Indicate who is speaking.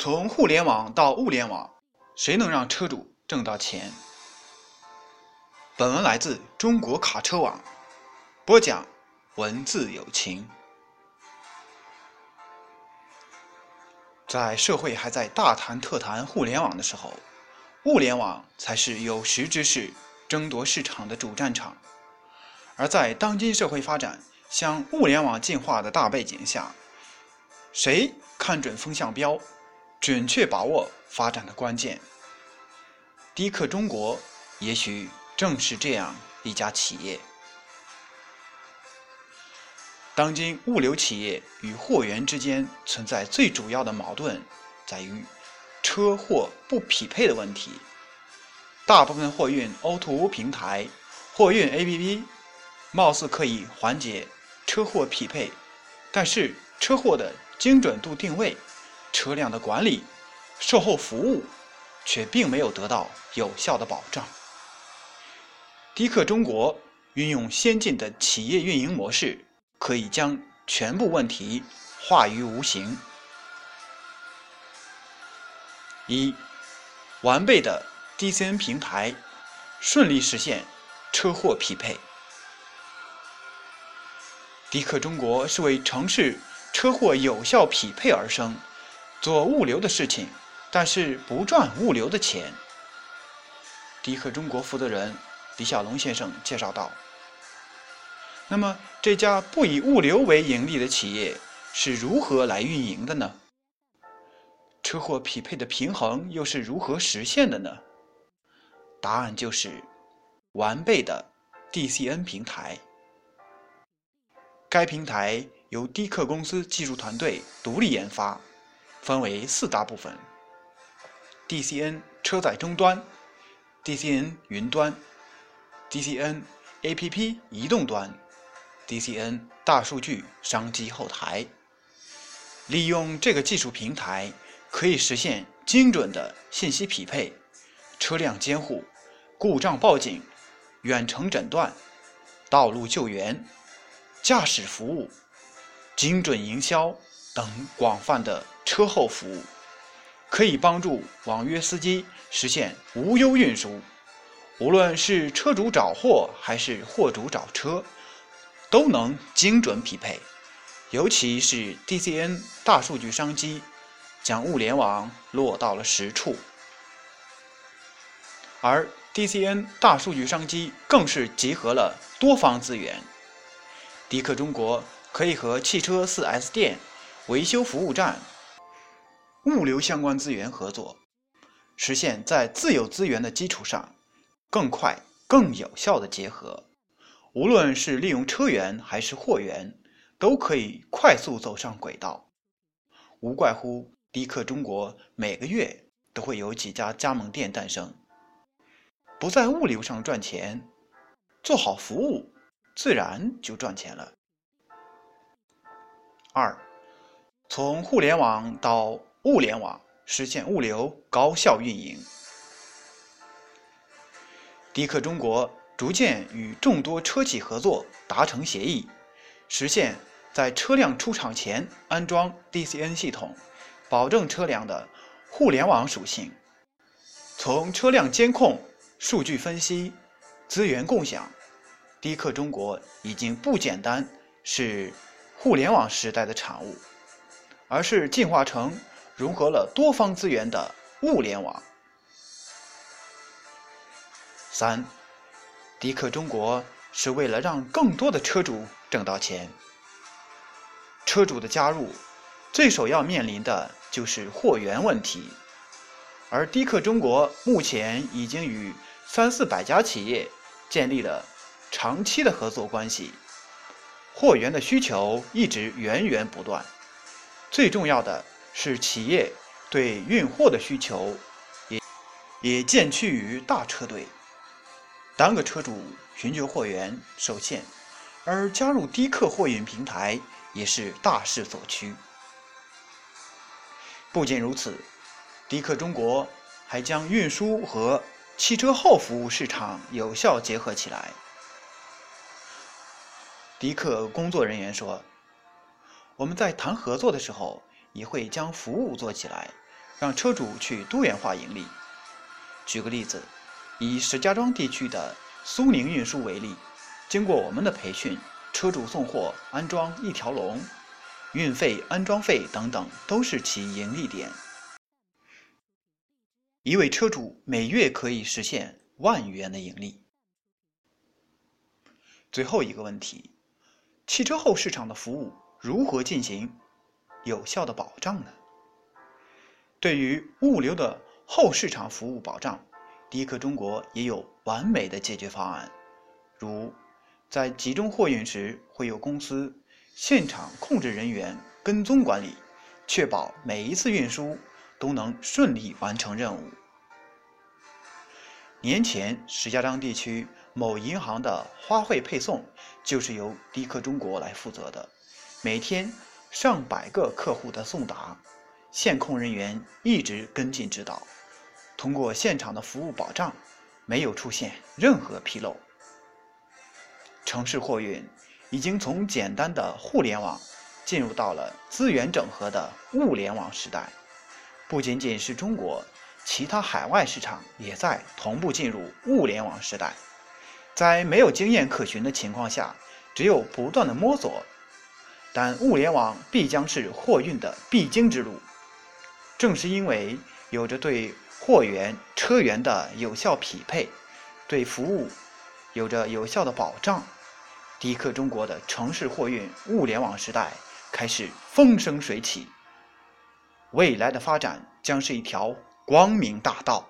Speaker 1: 从互联网到物联网，谁能让车主挣到钱？本文来自中国卡车网，播讲文字有情。在社会还在大谈特谈互联网的时候，物联网才是有识之士争夺市场的主战场。而在当今社会发展向物联网进化的大背景下，谁看准风向标？准确把握发展的关键，迪克中国也许正是这样一家企业。当今物流企业与货源之间存在最主要的矛盾，在于车货不匹配的问题。大部分货运 O2O 平台、货运 APP，貌似可以缓解车货匹配，但是车货的精准度定位。车辆的管理、售后服务却并没有得到有效的保障。迪克中国运用先进的企业运营模式，可以将全部问题化于无形。一、完备的 DCN 平台，顺利实现车货匹配。迪克中国是为城市车货有效匹配而生。做物流的事情，但是不赚物流的钱。迪克中国负责人李小龙先生介绍道：“那么这家不以物流为盈利的企业是如何来运营的呢？车货匹配的平衡又是如何实现的呢？答案就是完备的 DCN 平台。该平台由迪克公司技术团队独立研发。”分为四大部分：DCN 车载终端、DCN 云端、DCN APP 移动端、DCN 大数据商机后台。利用这个技术平台，可以实现精准的信息匹配、车辆监护、故障报警、远程诊断、道路救援、驾驶服务、精准营销等广泛的。车后服务可以帮助网约司机实现无忧运输，无论是车主找货还是货主找车，都能精准匹配。尤其是 DCN 大数据商机，将物联网落到了实处。而 DCN 大数据商机更是集合了多方资源。迪克中国可以和汽车 4S 店、维修服务站。物流相关资源合作，实现在自有资源的基础上更快、更有效的结合。无论是利用车源还是货源，都可以快速走上轨道。无怪乎迪克中国每个月都会有几家加盟店诞生。不在物流上赚钱，做好服务，自然就赚钱了。二，从互联网到物联网实现物流高效运营。迪克中国逐渐与众多车企合作，达成协议，实现在车辆出厂前安装 DCN 系统，保证车辆的互联网属性。从车辆监控、数据分析、资源共享，迪克中国已经不简单是互联网时代的产物，而是进化成。融合了多方资源的物联网。三，迪克中国是为了让更多的车主挣到钱。车主的加入，最首要面临的就是货源问题，而迪克中国目前已经与三四百家企业建立了长期的合作关系，货源的需求一直源源不断。最重要的。是企业对运货的需求，也也渐趋于大车队。单个车主寻求货源受限，而加入低客货运平台也是大势所趋。不仅如此，迪克中国还将运输和汽车后服务市场有效结合起来。迪克工作人员说：“我们在谈合作的时候。”也会将服务做起来，让车主去多元化盈利。举个例子，以石家庄地区的苏宁运输为例，经过我们的培训，车主送货、安装一条龙，运费、安装费等等都是其盈利点。一位车主每月可以实现万元的盈利。最后一个问题，汽车后市场的服务如何进行有效的保障呢？对于物流的后市场服务保障，迪克中国也有完美的解决方案。如在集中货运时，会有公司现场控制人员跟踪管理，确保每一次运输都能顺利完成任务。年前，石家庄地区。某银行的花卉配送就是由迪克中国来负责的，每天上百个客户的送达，线控人员一直跟进指导，通过现场的服务保障，没有出现任何纰漏。城市货运已经从简单的互联网进入到了资源整合的物联网时代，不仅仅是中国，其他海外市场也在同步进入物联网时代。在没有经验可循的情况下，只有不断的摸索。但物联网必将是货运的必经之路。正是因为有着对货源、车源的有效匹配，对服务有着有效的保障，迪克中国的城市货运物联网时代开始风生水起。未来的发展将是一条光明大道。